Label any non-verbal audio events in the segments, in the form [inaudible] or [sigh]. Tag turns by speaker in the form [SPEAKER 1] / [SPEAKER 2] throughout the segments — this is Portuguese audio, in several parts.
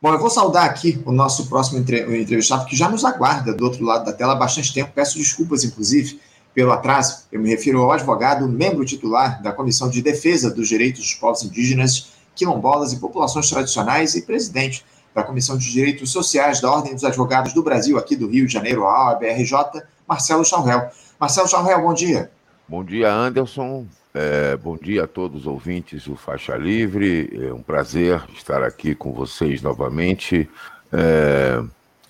[SPEAKER 1] Bom, eu vou saudar aqui o nosso próximo entrevistado, que já nos aguarda do outro lado da tela há bastante tempo. Peço desculpas, inclusive, pelo atraso. Eu me refiro ao advogado, membro titular da Comissão de Defesa dos Direitos dos Povos Indígenas, Quilombolas e Populações Tradicionais e presidente da Comissão de Direitos Sociais da Ordem dos Advogados do Brasil, aqui do Rio de Janeiro, a OABRJ, Marcelo Charrel. Marcelo Charrel, bom dia.
[SPEAKER 2] Bom dia, Anderson. É, bom dia a todos os ouvintes do Faixa Livre. É um prazer estar aqui com vocês novamente. É,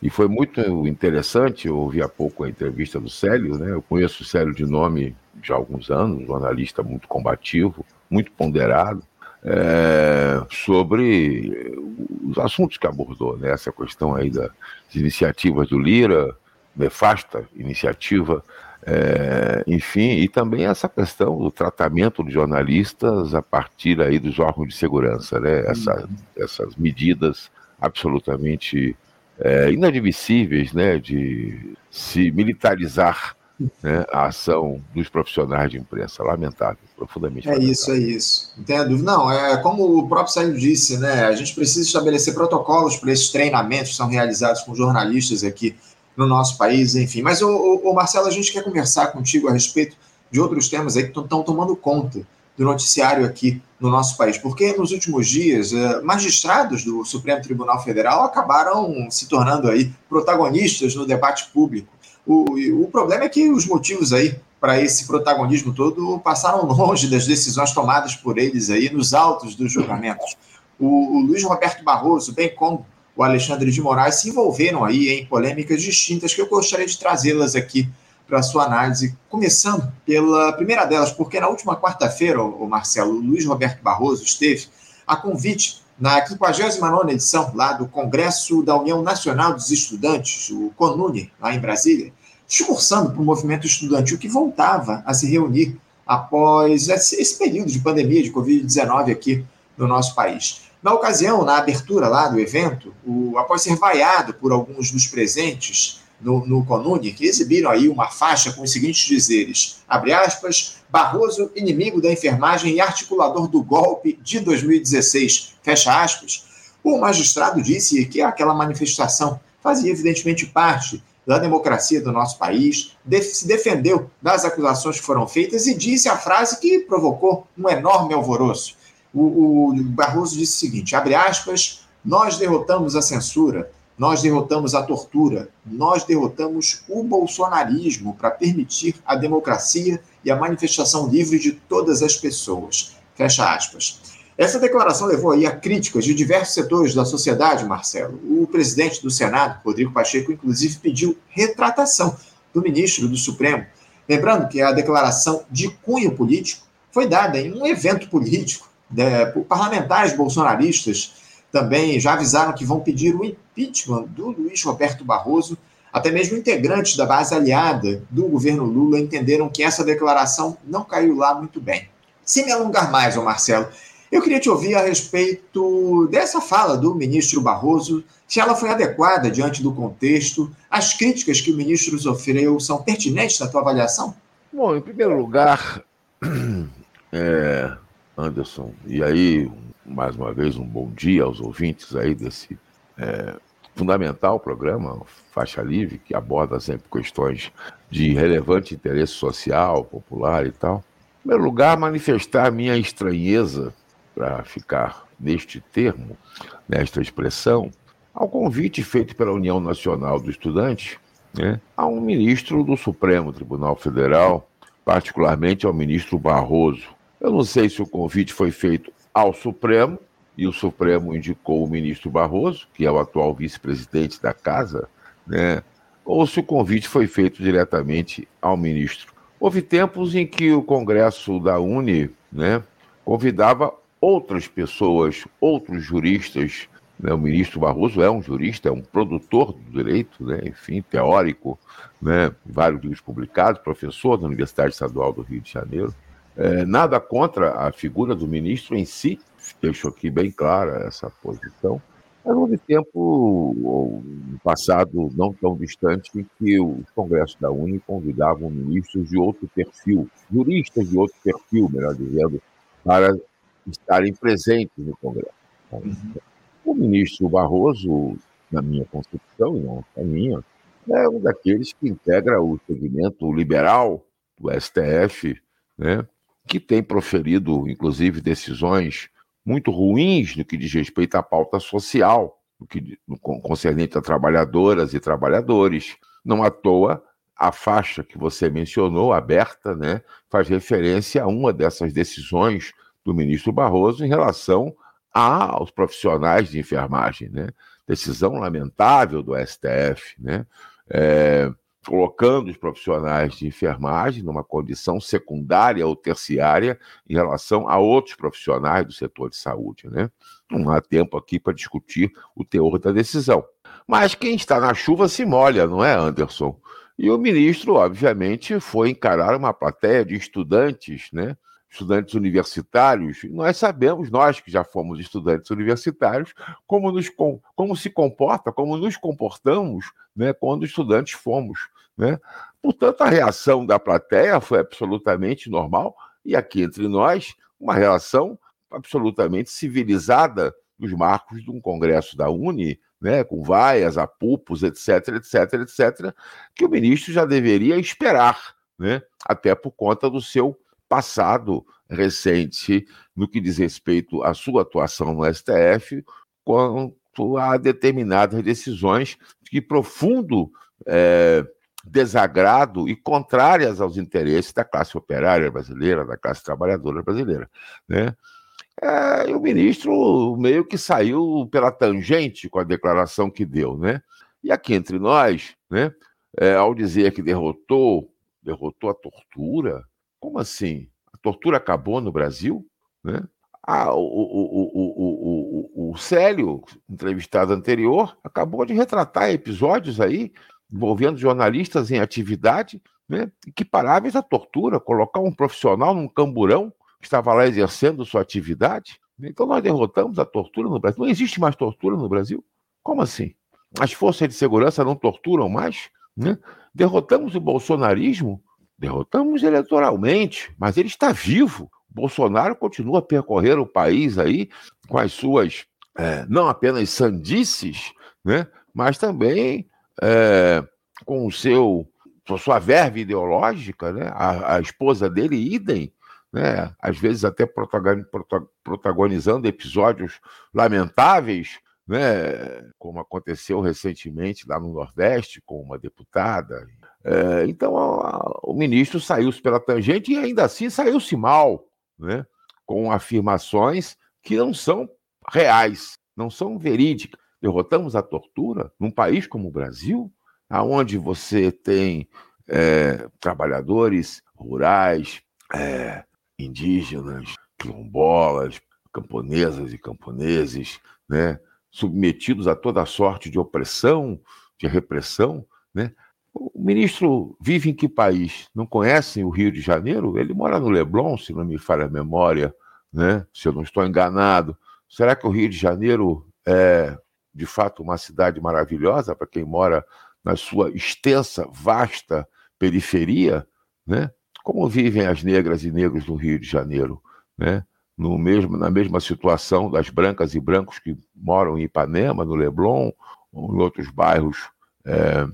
[SPEAKER 2] e foi muito interessante, eu ouvi há pouco a entrevista do Célio, né? Eu conheço o Célio de nome já há alguns anos, um jornalista muito combativo, muito ponderado, é, sobre os assuntos que abordou, né? Essa questão aí das iniciativas do Lira, nefasta iniciativa é, enfim, e também essa questão do tratamento de jornalistas a partir aí dos órgãos de segurança, né? Essa, uhum. Essas medidas absolutamente é, inadmissíveis, né? De se militarizar né, a ação dos profissionais de imprensa. Lamentável, profundamente.
[SPEAKER 1] É
[SPEAKER 2] lamentável.
[SPEAKER 1] isso, é isso. Não dúvida. Não, é como o próprio Sérgio disse, né? A gente precisa estabelecer protocolos para esses treinamentos que são realizados com jornalistas aqui no nosso país, enfim. Mas, o, o, Marcelo, a gente quer conversar contigo a respeito de outros temas aí que estão tomando conta do noticiário aqui no nosso país, porque nos últimos dias, eh, magistrados do Supremo Tribunal Federal acabaram se tornando aí protagonistas no debate público. O, o problema é que os motivos aí para esse protagonismo todo passaram longe das decisões tomadas por eles aí nos autos dos julgamentos. O, o Luiz Roberto Barroso, bem como o Alexandre de Moraes se envolveram aí em polêmicas distintas que eu gostaria de trazê-las aqui para sua análise, começando pela primeira delas, porque na última quarta-feira, o Marcelo, o Luiz Roberto Barroso esteve a convite na 59ª edição lá do Congresso da União Nacional dos Estudantes, o CONUNE, lá em Brasília, discursando para o movimento estudantil que voltava a se reunir após esse período de pandemia de Covid-19 aqui no nosso país. Na ocasião, na abertura lá do evento, o, após ser vaiado por alguns dos presentes no, no Conune, que exibiram aí uma faixa com os seguintes dizeres, abre aspas, Barroso, inimigo da enfermagem e articulador do golpe de 2016, fecha aspas, o magistrado disse que aquela manifestação fazia evidentemente parte da democracia do nosso país, se defendeu das acusações que foram feitas e disse a frase que provocou um enorme alvoroço o, o Barroso disse o seguinte: abre aspas, nós derrotamos a censura, nós derrotamos a tortura, nós derrotamos o bolsonarismo para permitir a democracia e a manifestação livre de todas as pessoas. Fecha aspas. Essa declaração levou aí a críticas de diversos setores da sociedade, Marcelo. O presidente do Senado, Rodrigo Pacheco, inclusive pediu retratação do ministro do Supremo. Lembrando que a declaração de cunho político foi dada em um evento político é, parlamentares bolsonaristas também já avisaram que vão pedir o impeachment do Luiz Roberto Barroso. Até mesmo integrantes da base aliada do governo Lula entenderam que essa declaração não caiu lá muito bem. Sem me alongar mais, ô Marcelo, eu queria te ouvir a respeito dessa fala do ministro Barroso, se ela foi adequada diante do contexto, as críticas que o ministro sofreu são pertinentes na tua avaliação?
[SPEAKER 2] Bom, em primeiro lugar, [clears throat] é, Anderson. E aí, mais uma vez, um bom dia aos ouvintes aí desse é, fundamental programa, Faixa Livre, que aborda sempre questões de relevante interesse social, popular e tal. Em primeiro lugar, manifestar minha estranheza, para ficar neste termo, nesta expressão, ao convite feito pela União Nacional do Estudante né, a um ministro do Supremo Tribunal Federal, particularmente ao ministro Barroso, eu não sei se o convite foi feito ao Supremo, e o Supremo indicou o ministro Barroso, que é o atual vice-presidente da casa, né? ou se o convite foi feito diretamente ao ministro. Houve tempos em que o Congresso da Uni né, convidava outras pessoas, outros juristas. Né? O ministro Barroso é um jurista, é um produtor do direito, né? enfim, teórico, né? vários livros publicados, professor da Universidade Estadual do Rio de Janeiro. É, nada contra a figura do ministro em si, deixo aqui bem clara essa posição. Mas houve tempo, um passado não tão distante, em que o Congresso da Uni convidavam ministros de outro perfil, juristas de outro perfil, melhor dizendo, para estarem presentes no Congresso. Uhum. O ministro Barroso, na minha concepção, e não a minha, é um daqueles que integra o segmento liberal do STF, né, que tem proferido, inclusive, decisões muito ruins no que diz respeito à pauta social, no que no concernente a trabalhadoras e trabalhadores. Não à toa, a faixa que você mencionou, aberta, né, faz referência a uma dessas decisões do ministro Barroso em relação aos profissionais de enfermagem. Né? Decisão lamentável do STF, né? É, colocando os profissionais de enfermagem numa condição secundária ou terciária em relação a outros profissionais do setor de saúde. Né? Não há tempo aqui para discutir o teor da decisão. Mas quem está na chuva se molha, não é, Anderson? E o ministro, obviamente, foi encarar uma plateia de estudantes, né? estudantes universitários, nós sabemos, nós que já fomos estudantes universitários, como, nos, como se comporta, como nos comportamos né, quando estudantes fomos. Né? Portanto, a reação da plateia foi absolutamente normal, e aqui entre nós, uma reação absolutamente civilizada dos marcos de um congresso da Uni, né, com vaias, apupos, etc, etc, etc, que o ministro já deveria esperar, né, até por conta do seu passado recente no que diz respeito à sua atuação no STF, quanto a determinadas decisões de profundo é, desagrado e contrárias aos interesses da classe operária brasileira, da classe trabalhadora brasileira. Né? É, e o ministro meio que saiu pela tangente com a declaração que deu. Né? E aqui entre nós, né, é, ao dizer que derrotou, derrotou a tortura, como assim? A tortura acabou no Brasil? Né? Ah, o, o, o, o, o, Célio, entrevistado anterior, acabou de retratar episódios aí envolvendo jornalistas em atividade né, equiparáveis à tortura, colocar um profissional num camburão que estava lá exercendo sua atividade. Então nós derrotamos a tortura no Brasil. Não existe mais tortura no Brasil? Como assim? As forças de segurança não torturam mais? Né? Derrotamos o bolsonarismo Derrotamos eleitoralmente, mas ele está vivo. Bolsonaro continua a percorrer o país aí com as suas é, não apenas sandices, né, mas também é, com o seu sua verve ideológica, né? A, a, esposa dele, idem, né? às vezes até protagonizando episódios lamentáveis, né? como aconteceu recentemente lá no Nordeste com uma deputada é, então a, o ministro saiu-se pela tangente e ainda assim saiu-se mal, né? com afirmações que não são reais, não são verídicas. Derrotamos a tortura num país como o Brasil, aonde você tem é, trabalhadores rurais, é, indígenas, quilombolas, camponesas e camponeses, né, submetidos a toda sorte de opressão, de repressão, né? O ministro vive em que país? Não conhecem o Rio de Janeiro? Ele mora no Leblon, se não me falha a memória, né? se eu não estou enganado. Será que o Rio de Janeiro é, de fato, uma cidade maravilhosa para quem mora na sua extensa, vasta periferia? Né? Como vivem as negras e negros no Rio de Janeiro? Né? No mesmo, na mesma situação das brancas e brancos que moram em Ipanema, no Leblon, ou em outros bairros. É,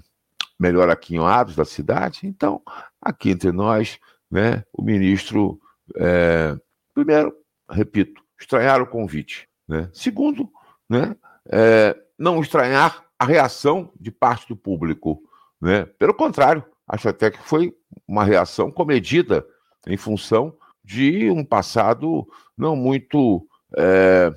[SPEAKER 2] melhor aquinhoados da cidade. Então, aqui entre nós, né, o ministro, é, primeiro, repito, estranhar o convite. Né? Segundo, né, é, não estranhar a reação de parte do público. Né? Pelo contrário, acho até que foi uma reação comedida em função de um passado não muito é,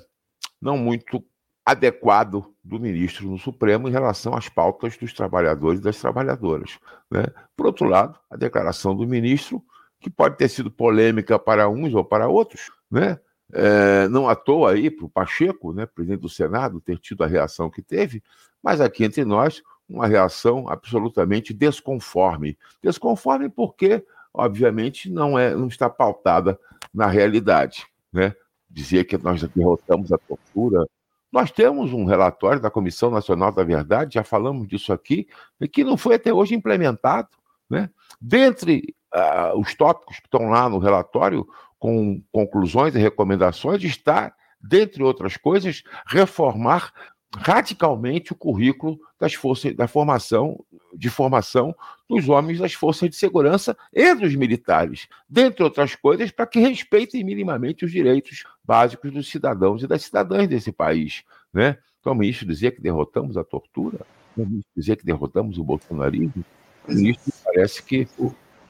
[SPEAKER 2] não muito adequado do ministro no Supremo em relação às pautas dos trabalhadores e das trabalhadoras. Né? Por outro lado, a declaração do ministro, que pode ter sido polêmica para uns ou para outros, né? É, não à toa aí para o Pacheco, né, presidente do Senado, ter tido a reação que teve, mas aqui entre nós, uma reação absolutamente desconforme. Desconforme porque, obviamente, não, é, não está pautada na realidade. Né? Dizer que nós derrotamos a tortura, nós temos um relatório da Comissão Nacional da Verdade, já falamos disso aqui, que não foi até hoje implementado. Né? Dentre uh, os tópicos que estão lá no relatório, com conclusões e recomendações, está dentre outras coisas, reformar radicalmente o currículo das forças da formação de formação dos homens das forças de segurança e dos militares, dentre outras coisas, para que respeitem minimamente os direitos básicos dos cidadãos e das cidadãs desse país, né? Então, o ministro dizer que derrotamos a tortura, o ministro dizer que derrotamos o bolsonarismo, o ministro parece que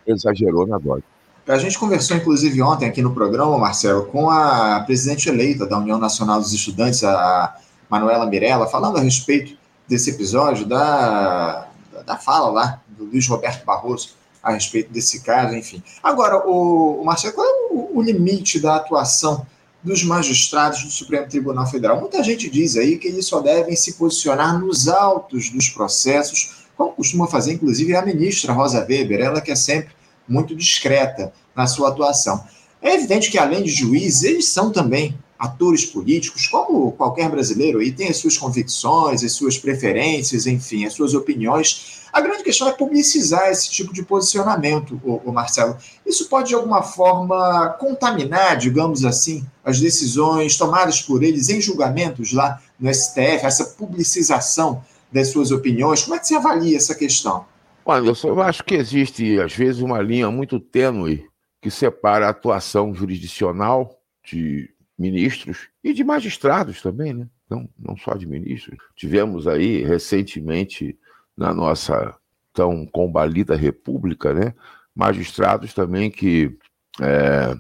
[SPEAKER 2] exagerou na dose.
[SPEAKER 1] A gente conversou, inclusive, ontem aqui no programa, Marcelo, com a presidente eleita da União Nacional dos Estudantes, a Manuela Mirella, falando a respeito desse episódio, da, da fala lá do Luiz Roberto Barroso a respeito desse caso, enfim. Agora, o, o Marcelo, qual é o, o limite da atuação dos magistrados do Supremo Tribunal Federal? Muita gente diz aí que eles só devem se posicionar nos autos dos processos, como costuma fazer, inclusive, a ministra Rosa Weber, ela que é sempre muito discreta na sua atuação. É evidente que, além de juízes, eles são também atores políticos, como qualquer brasileiro, e tem as suas convicções, as suas preferências, enfim, as suas opiniões. A grande questão é publicizar esse tipo de posicionamento, o, Marcelo. Isso pode, de alguma forma, contaminar, digamos assim, as decisões tomadas por eles em julgamentos lá no STF, essa publicização das suas opiniões. Como é que você avalia essa questão?
[SPEAKER 2] Olha, eu acho que existe, às vezes, uma linha muito tênue que separa a atuação jurisdicional de ministros e de magistrados também, né? Não, não só de ministros. Tivemos aí recentemente na nossa tão combalida república, né? Magistrados também que é,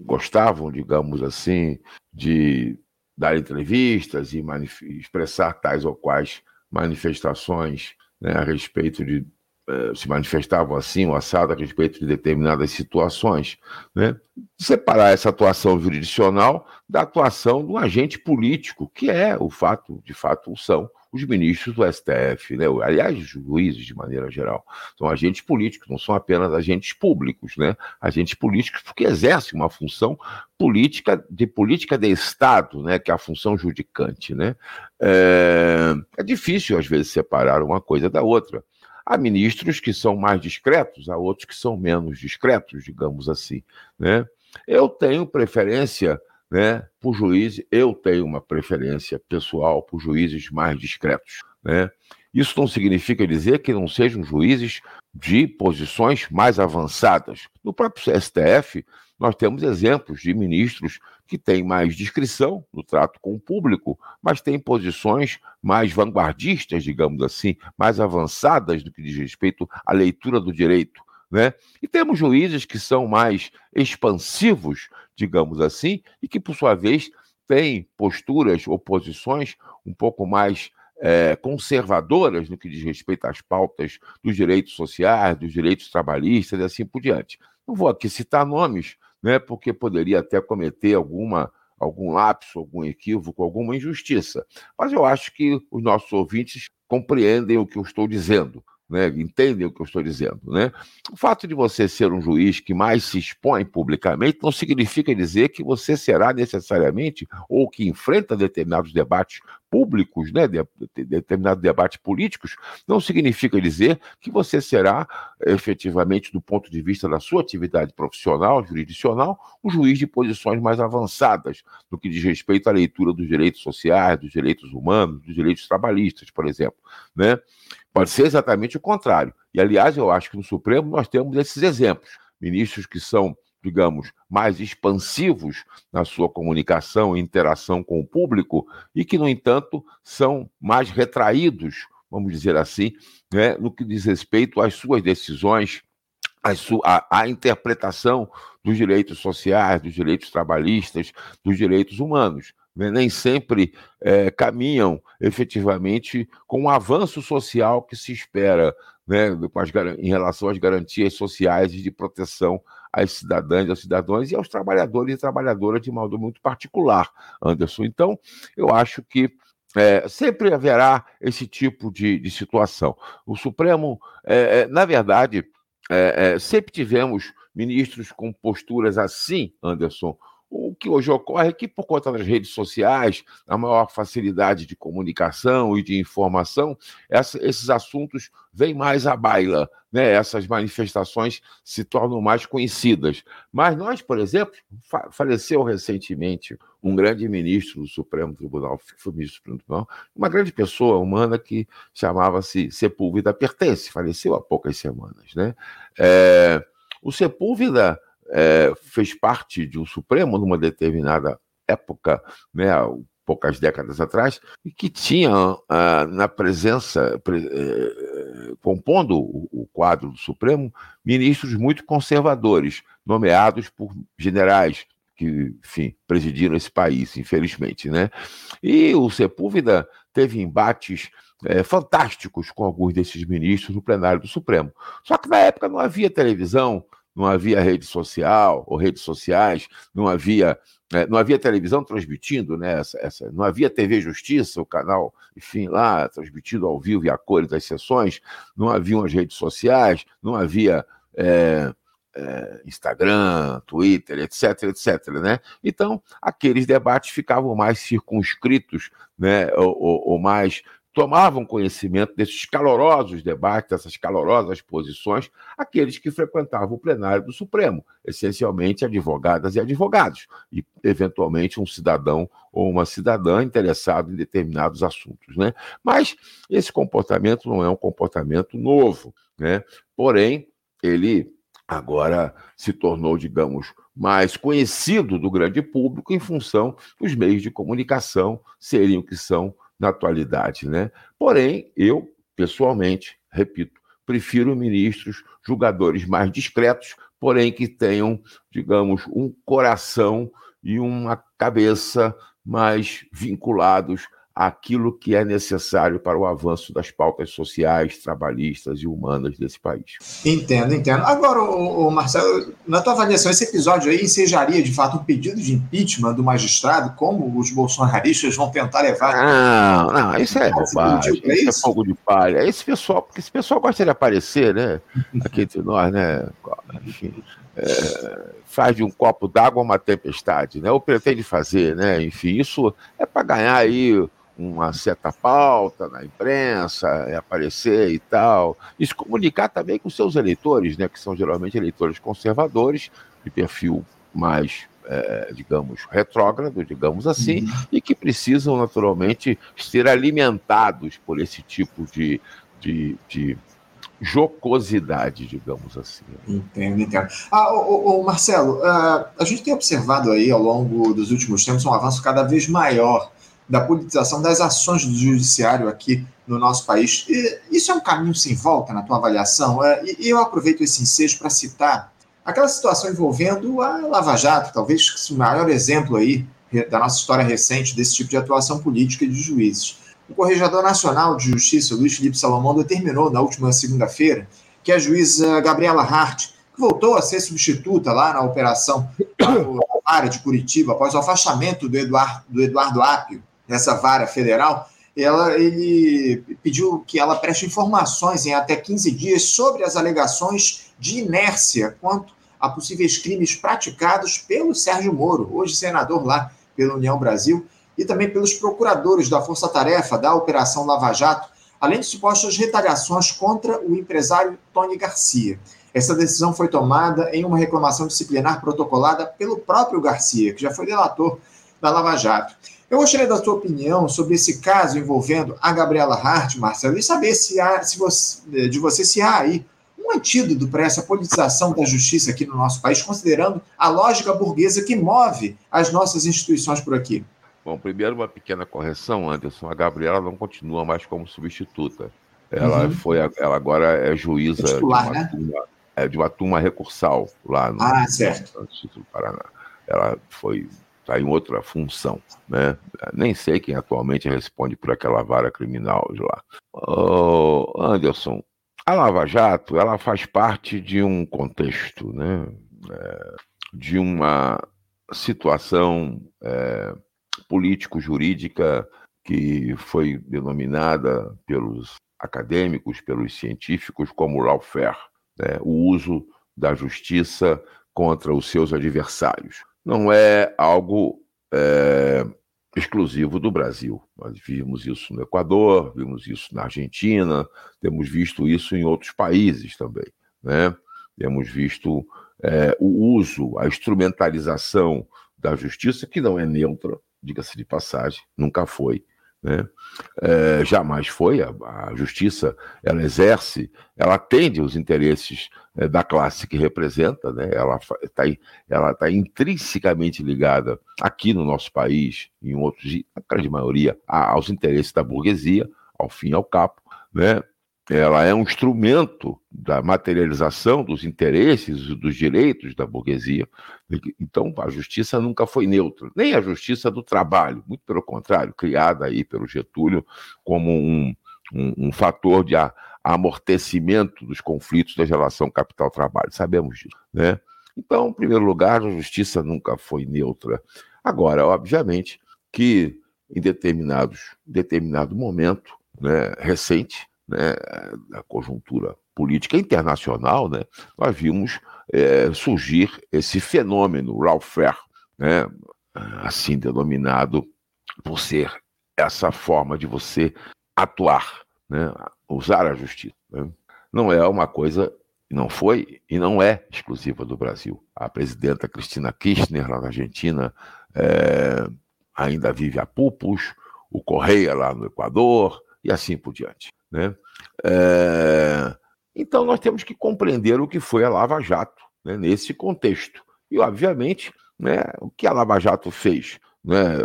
[SPEAKER 2] gostavam, digamos assim, de dar entrevistas e expressar tais ou quais manifestações né, a respeito de se manifestavam assim, o assado a respeito de determinadas situações. Né? Separar essa atuação jurisdicional da atuação do agente político, que é o fato, de fato, são os ministros do STF, né? aliás, os juízes de maneira geral, são agentes políticos, não são apenas agentes públicos, né? agentes políticos porque exercem uma função política de política de Estado, né? que é a função judicante. Né? É, é difícil, às vezes, separar uma coisa da outra. Há ministros que são mais discretos, há outros que são menos discretos, digamos assim. Né? Eu tenho preferência né, por juízes, eu tenho uma preferência pessoal por juízes mais discretos. Né? Isso não significa dizer que não sejam juízes de posições mais avançadas. No próprio STF, nós temos exemplos de ministros que têm mais discrição no trato com o público, mas têm posições mais vanguardistas, digamos assim, mais avançadas do que diz respeito à leitura do direito. Né? E temos juízes que são mais expansivos, digamos assim, e que, por sua vez, têm posturas ou posições um pouco mais é, conservadoras no que diz respeito às pautas dos direitos sociais, dos direitos trabalhistas e assim por diante. Não vou aqui citar nomes, né, porque poderia até cometer alguma algum lapso, algum equívoco, alguma injustiça. Mas eu acho que os nossos ouvintes compreendem o que eu estou dizendo né, entendem o que eu estou dizendo. Né? O fato de você ser um juiz que mais se expõe publicamente não significa dizer que você será necessariamente ou que enfrenta determinados debates públicos, né, de, de, determinados debates políticos, não significa dizer que você será efetivamente, do ponto de vista da sua atividade profissional, jurisdicional, um juiz de posições mais avançadas no que diz respeito à leitura dos direitos sociais, dos direitos humanos, dos direitos trabalhistas, por exemplo. Né? Pode ser exatamente o contrário. E, aliás, eu acho que no Supremo nós temos esses exemplos. Ministros que são, digamos, mais expansivos na sua comunicação e interação com o público e que, no entanto, são mais retraídos, vamos dizer assim, né, no que diz respeito às suas decisões, à, à interpretação dos direitos sociais, dos direitos trabalhistas, dos direitos humanos né, nem sempre é, caminham efetivamente com o avanço social que se espera né, as, em relação às garantias sociais e de proteção às cidadãs, aos cidadãos e aos trabalhadores e trabalhadoras de modo muito particular, Anderson. Então, eu acho que é, sempre haverá esse tipo de, de situação. O Supremo, é, é na verdade, é, é, sempre tivemos ministros com posturas assim, Anderson, o que hoje ocorre é que, por conta das redes sociais, a maior facilidade de comunicação e de informação, essa, esses assuntos vêm mais à baila, né? essas manifestações se tornam mais conhecidas. Mas nós, por exemplo, fa faleceu recentemente um grande ministro do Supremo Tribunal, foi ministro do Supremo Tribunal, uma grande pessoa humana que chamava-se Sepúlveda Pertence, faleceu há poucas semanas. Né? É, o Sepúlveda é, fez parte de um Supremo numa determinada época, né, poucas décadas atrás, e que tinha ah, na presença, pre, eh, compondo o, o, quadro do Supremo, ministros muito conservadores, nomeados por generais que, enfim, presidiram esse país, infelizmente, né? E o Sepúlveda teve embates é, fantásticos com alguns desses ministros no plenário do Supremo. Só que na época não havia televisão, não havia rede social ou redes sociais, não havia, é, não havia televisão transmitindo, né? Essa, essa, não havia TV Justiça, o canal, enfim, lá transmitido ao vivo e a cores das sessões, não haviam as redes sociais, não havia é, é, Instagram, Twitter, etc, etc, né? Então, aqueles debates ficavam mais circunscritos, né? ou, ou, ou mais tomavam conhecimento desses calorosos debates, dessas calorosas posições, aqueles que frequentavam o plenário do Supremo, essencialmente advogadas e advogados, e eventualmente um cidadão ou uma cidadã interessado em determinados assuntos. Né? Mas esse comportamento não é um comportamento novo, né? porém, ele agora se tornou, digamos, mais conhecido do grande público em função dos meios de comunicação serem o que são na atualidade, né? Porém, eu, pessoalmente, repito, prefiro ministros, julgadores mais discretos, porém que tenham, digamos, um coração e uma cabeça mais vinculados aquilo que é necessário para o avanço das pautas sociais, trabalhistas e humanas desse país.
[SPEAKER 1] Entendo, entendo. Agora, o, Marcelo, na tua avaliação, esse episódio aí ensejaria de fato um pedido de impeachment do magistrado, como os bolsonaristas vão tentar levar?
[SPEAKER 2] Não, não, isso é bobagem, isso, isso é fogo de palha. Esse pessoal, porque esse pessoal gosta de aparecer, né? Aqui entre nós, né? Enfim. É, faz de um copo d'água uma tempestade, né? Ou pretende fazer, né? Enfim, isso é para ganhar aí uma certa pauta na imprensa, é aparecer e tal, e se comunicar também com seus eleitores, né, que são geralmente eleitores conservadores, de perfil mais, é, digamos, retrógrado, digamos assim, uhum. e que precisam naturalmente ser alimentados por esse tipo de, de, de jocosidade, digamos assim.
[SPEAKER 1] Entendo, entendo. Ah, ô, ô, Marcelo, uh, a gente tem observado aí ao longo dos últimos tempos um avanço cada vez maior da politização das ações do judiciário aqui no nosso país. E isso é um caminho sem volta na tua avaliação? É, e eu aproveito esse ensejo para citar aquela situação envolvendo a Lava Jato, talvez o maior exemplo aí da nossa história recente desse tipo de atuação política de juízes. O Corregedor Nacional de Justiça, Luiz Felipe Salomão, determinou na última segunda-feira que a juíza Gabriela Hart, que voltou a ser substituta lá na operação [coughs] área de Curitiba, após o afastamento do Eduardo, do Eduardo Apio, nessa vara federal, ela, ele pediu que ela preste informações em até 15 dias sobre as alegações de inércia quanto a possíveis crimes praticados pelo Sérgio Moro, hoje senador lá pela União Brasil, e também pelos procuradores da Força Tarefa da Operação Lava Jato, além de supostas retaliações contra o empresário Tony Garcia. Essa decisão foi tomada em uma reclamação disciplinar protocolada pelo próprio Garcia, que já foi delator da Lava Jato. Eu gostaria da sua opinião sobre esse caso envolvendo a Gabriela Hart, Marcelo, e saber se há, se você, de você se há aí um antídoto para essa politização da justiça aqui no nosso país, considerando a lógica burguesa que move as nossas instituições por aqui.
[SPEAKER 2] Bom, primeiro uma pequena correção, Anderson. A Gabriela não continua mais como substituta. Ela uhum. foi, ela agora é juíza é titular, de, uma né? turma, é, de uma turma recursal lá no,
[SPEAKER 1] ah, certo.
[SPEAKER 2] no do Paraná. Ela foi está em outra função, né? Nem sei quem atualmente responde por aquela vara criminal de lá. Oh, Anderson, a Lava Jato, ela faz parte de um contexto, né? É, de uma situação é, político-jurídica que foi denominada pelos acadêmicos, pelos científicos como lawfare, né? o uso da justiça contra os seus adversários. Não é algo é, exclusivo do Brasil. Nós vimos isso no Equador, vimos isso na Argentina, temos visto isso em outros países também. Né? Temos visto é, o uso, a instrumentalização da justiça, que não é neutra, diga-se de passagem, nunca foi. Né? É, jamais foi. A, a, justiça ela exerce, ela atende os interesses é, da classe que representa, né? ela está ela tá intrinsecamente ligada aqui no nosso país, em outros, a grande maioria, aos interesses da burguesia, ao fim e ao cabo. Né? Ela é um instrumento da materialização dos interesses e dos direitos da burguesia. Então, a justiça nunca foi neutra, nem a justiça do trabalho, muito pelo contrário, criada aí pelo Getúlio como um, um, um fator de amortecimento dos conflitos da relação capital-trabalho. Sabemos disso, né? Então, em primeiro lugar, a justiça nunca foi neutra. Agora, obviamente que em determinados determinado momento né, recente, né, da conjuntura política internacional, né, nós vimos é, surgir esse fenômeno lawfare, né, assim denominado por ser essa forma de você atuar, né, usar a justiça. Né. Não é uma coisa, não foi e não é exclusiva do Brasil. A presidenta Cristina Kirchner, lá na Argentina, é, ainda vive a pupus, o Correia lá no Equador e assim por diante. Né? É... Então, nós temos que compreender o que foi a Lava Jato né, nesse contexto. E, obviamente, né, o que a Lava Jato fez, né,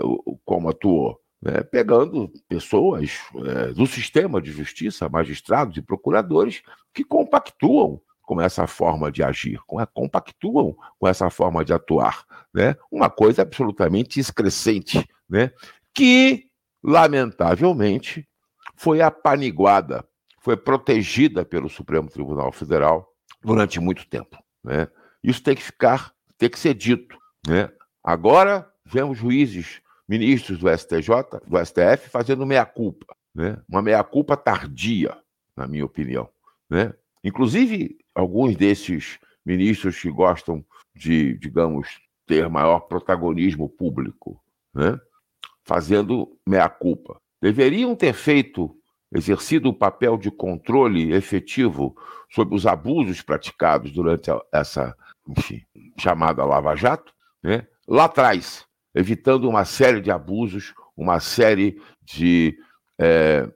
[SPEAKER 2] como atuou, né, pegando pessoas é, do sistema de justiça, magistrados e procuradores, que compactuam com essa forma de agir, com a, compactuam com essa forma de atuar. Né? Uma coisa absolutamente excrescente, né? que, lamentavelmente, foi apaniguada, foi protegida pelo Supremo Tribunal Federal durante muito tempo. Né? Isso tem que ficar, tem que ser dito. Né? Agora vemos juízes, ministros do STJ, do STF, fazendo meia-culpa. Né? Uma meia-culpa tardia, na minha opinião. Né? Inclusive, alguns desses ministros que gostam de, digamos, ter maior protagonismo público, né? fazendo meia-culpa deveriam ter feito, exercido o papel de controle efetivo sobre os abusos praticados durante essa enfim, chamada Lava Jato, né? lá atrás, evitando uma série de abusos, uma série de é,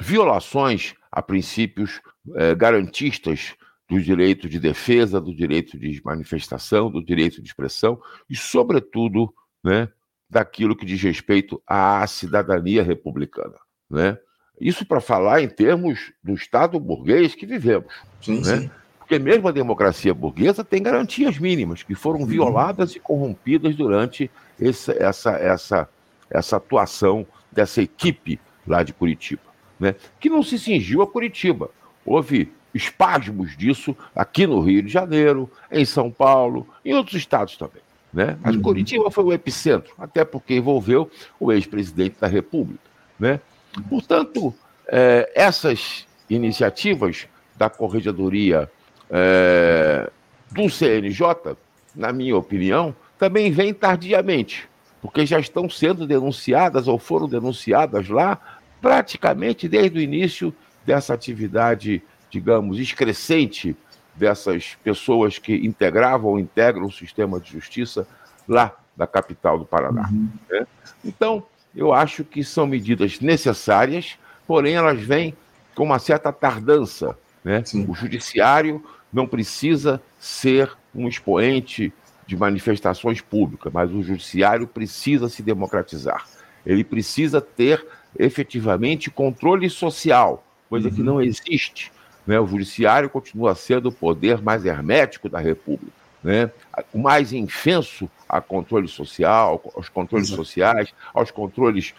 [SPEAKER 2] violações a princípios é, garantistas do direito de defesa, do direito de manifestação, do direito de expressão e, sobretudo, né, daquilo que diz respeito à cidadania republicana. Né? Isso para falar em termos do Estado burguês que vivemos. Sim, né? sim. Porque mesmo a democracia burguesa tem garantias mínimas que foram violadas e corrompidas durante essa, essa, essa, essa atuação dessa equipe lá de Curitiba, né? que não se cingiu a Curitiba. Houve espasmos disso aqui no Rio de Janeiro, em São Paulo, em outros estados também. Né? Mas uhum. Curitiba foi o epicentro, até porque envolveu o ex-presidente da República. Né? Portanto, é, essas iniciativas da Corregedoria é, do CNJ, na minha opinião, também vêm tardiamente, porque já estão sendo denunciadas ou foram denunciadas lá praticamente desde o início dessa atividade, digamos, excrescente dessas pessoas que integravam ou integram o sistema de justiça lá da capital do Paraná. Uhum. Né? Então, eu acho que são medidas necessárias, porém elas vêm com uma certa tardança. Né? O judiciário não precisa ser um expoente de manifestações públicas, mas o judiciário precisa se democratizar. Ele precisa ter efetivamente controle social, coisa uhum. que não existe né? O judiciário continua sendo o poder mais hermético da República. Né? O mais infenso a controle social, aos controles Exato. sociais, aos controles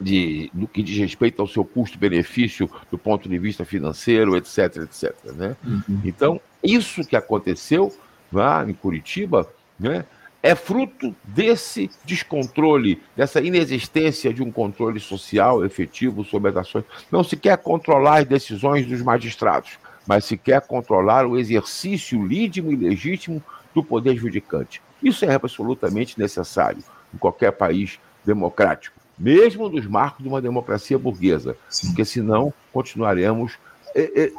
[SPEAKER 2] de, do que diz respeito ao seu custo-benefício do ponto de vista financeiro, etc, etc. Né? Uhum. Então, isso que aconteceu lá em Curitiba, né, é fruto desse descontrole, dessa inexistência de um controle social efetivo sobre as ações. Não se quer controlar as decisões dos magistrados, mas se quer controlar o exercício lídimo e legítimo do poder judicante. Isso é absolutamente necessário em qualquer país democrático, mesmo nos marcos de uma democracia burguesa, Sim. porque senão continuaremos.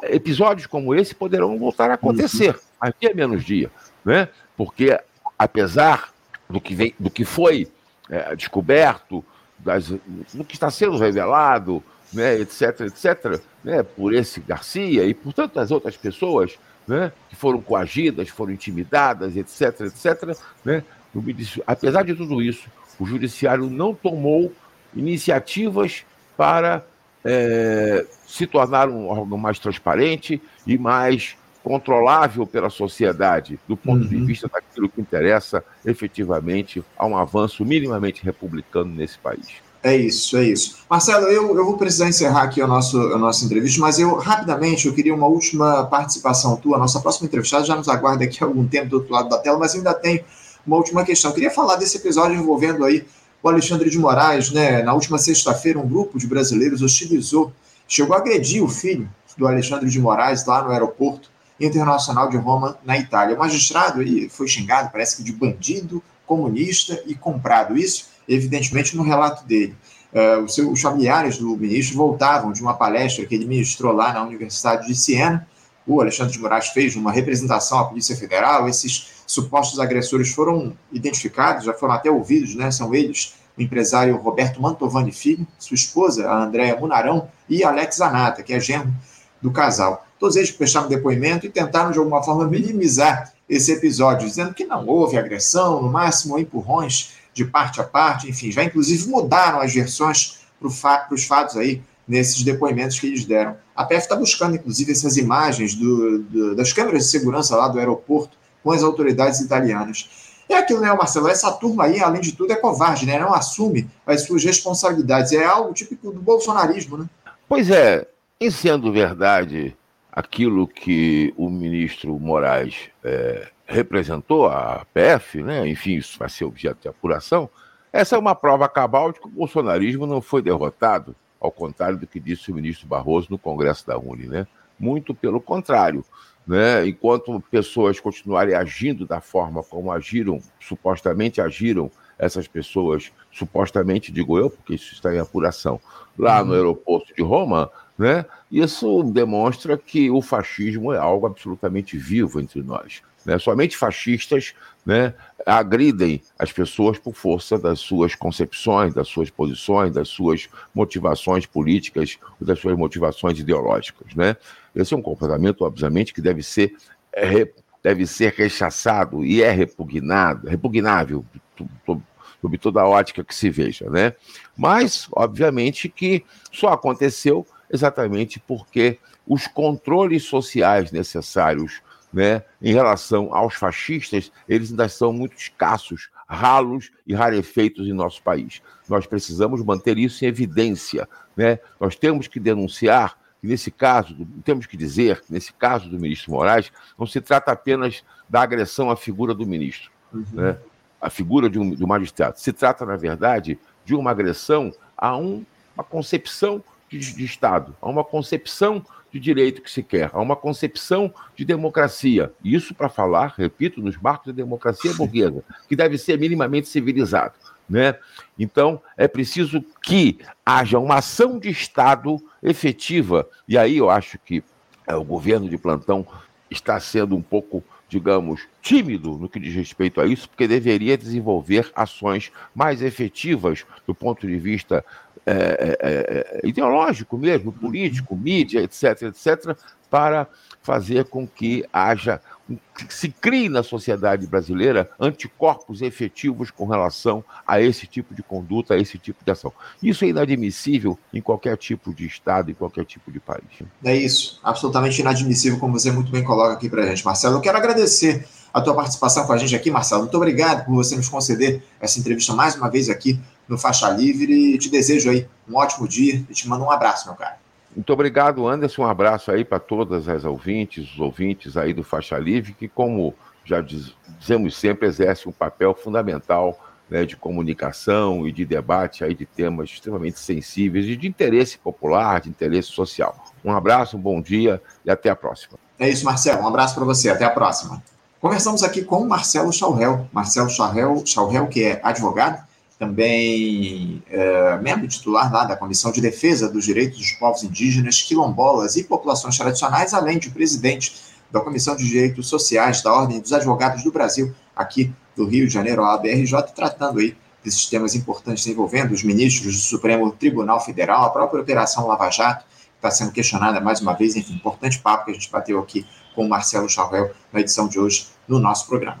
[SPEAKER 2] Episódios como esse poderão voltar a acontecer, uhum. aqui é menos dia, né? porque apesar do que, vem, do que foi é, descoberto, das, do que está sendo revelado, né, etc., etc., né, por esse Garcia e por tantas outras pessoas né, que foram coagidas, foram intimidadas, etc., etc., né, apesar de tudo isso, o judiciário não tomou iniciativas para é, se tornar um órgão mais transparente e mais controlável pela sociedade, do ponto uhum. de vista daquilo que interessa efetivamente a um avanço minimamente republicano nesse país.
[SPEAKER 1] É isso, é isso. Marcelo, eu, eu vou precisar encerrar aqui a, nosso, a nossa entrevista, mas eu, rapidamente, eu queria uma última participação tua. A nossa próxima entrevistada já nos aguarda aqui há algum tempo do outro lado da tela, mas ainda tem uma última questão. Eu queria falar desse episódio envolvendo aí o Alexandre de Moraes, né? Na última sexta-feira, um grupo de brasileiros hostilizou, chegou a agredir o filho do Alexandre de Moraes lá no aeroporto internacional de Roma, na Itália. O magistrado aí foi xingado, parece que de bandido, comunista e comprado. Isso evidentemente, no relato dele. Uh, os, seus, os familiares do ministro voltavam de uma palestra que ele ministrou lá na Universidade de Siena. O Alexandre de Moraes fez uma representação à Polícia Federal. Esses supostos agressores foram identificados, já foram até ouvidos, né? São eles o empresário Roberto Mantovani Filho, sua esposa, a Andréa Munarão, e Alex Anata, que é genro do casal. Todos eles prestaram depoimento e tentaram, de alguma forma, minimizar esse episódio, dizendo que não houve agressão, no máximo empurrões de parte a parte, enfim, já inclusive mudaram as versões para os fatos aí nesses depoimentos que eles deram. A PF está buscando, inclusive, essas imagens do, do, das câmeras de segurança lá do aeroporto com as autoridades italianas. É aquilo, né, Marcelo? Essa turma aí, além de tudo, é covarde, né? Não assume as suas responsabilidades. É algo típico do bolsonarismo, né?
[SPEAKER 2] Pois é, em sendo verdade aquilo que o ministro Moraes é, representou a PF, né? enfim, isso vai ser objeto de apuração, essa é uma prova cabal de que o bolsonarismo não foi derrotado, ao contrário do que disse o ministro Barroso no Congresso da Uni, né? Muito pelo contrário. Né? Enquanto pessoas continuarem agindo da forma como agiram, supostamente agiram essas pessoas, supostamente, digo eu, porque isso está em apuração, lá no uhum. aeroporto de Roma, né? isso demonstra que o fascismo é algo absolutamente vivo entre nós. Né? Somente fascistas né, agridem as pessoas por força das suas concepções, das suas posições, das suas motivações políticas, das suas motivações ideológicas. Né? Esse é um comportamento, obviamente, que deve ser, é, deve ser rechaçado e é repugnado, repugnável sob toda a ótica que se veja. Né? Mas, obviamente, que só aconteceu exatamente porque os controles sociais necessários né, em relação aos fascistas, eles ainda são muito escassos, ralos e rarefeitos em nosso país. Nós precisamos manter isso em evidência. Né? Nós temos que denunciar que, nesse caso, temos que dizer que, nesse caso do ministro Moraes, não se trata apenas da agressão à figura do ministro, uhum. né? A figura de um, de um magistrado. Se trata, na verdade, de uma agressão a um, uma concepção de, de Estado, a uma concepção de direito que se quer, a uma concepção de democracia. Isso para falar, repito, nos marcos da democracia burguesa, que deve ser minimamente civilizado. Né? Então, é preciso que haja uma ação de Estado efetiva. E aí eu acho que é, o governo de plantão está sendo um pouco, digamos, tímido no que diz respeito a isso, porque deveria desenvolver ações mais efetivas do ponto de vista é, é, é, ideológico mesmo, político, mídia, etc., etc., para fazer com que haja, se crie na sociedade brasileira anticorpos efetivos com relação a esse tipo de conduta, a esse tipo de ação. Isso é inadmissível em qualquer tipo de Estado, em qualquer tipo de país.
[SPEAKER 1] É isso, absolutamente inadmissível, como você muito bem coloca aqui para a gente, Marcelo. Eu quero agradecer a tua participação com a gente aqui, Marcelo. Muito obrigado por você nos conceder essa entrevista mais uma vez aqui no Faixa Livre. E te desejo aí um ótimo dia e te mando um abraço, meu cara.
[SPEAKER 2] Muito obrigado, Anderson. Um abraço aí para todas as ouvintes, os ouvintes aí do Faixa Livre, que, como já dizemos sempre, exerce um papel fundamental né, de comunicação e de debate aí de temas extremamente sensíveis e de interesse popular, de interesse social. Um abraço, um bom dia e até a próxima.
[SPEAKER 1] É isso, Marcelo. Um abraço para você. Até a próxima. Conversamos aqui com Marcelo Chaurel. Marcelo Chaurel que é advogado, também é, membro titular lá da Comissão de Defesa dos Direitos dos Povos Indígenas, Quilombolas e Populações Tradicionais, além de presidente da Comissão de Direitos Sociais da Ordem dos Advogados do Brasil, aqui do Rio de Janeiro, a ABRJ, tratando aí desses temas importantes envolvendo os ministros do Supremo Tribunal Federal, a própria Operação Lava Jato, que está sendo questionada mais uma vez, enfim, importante papo que a gente bateu aqui com o Marcelo Chavel na edição de hoje no nosso programa.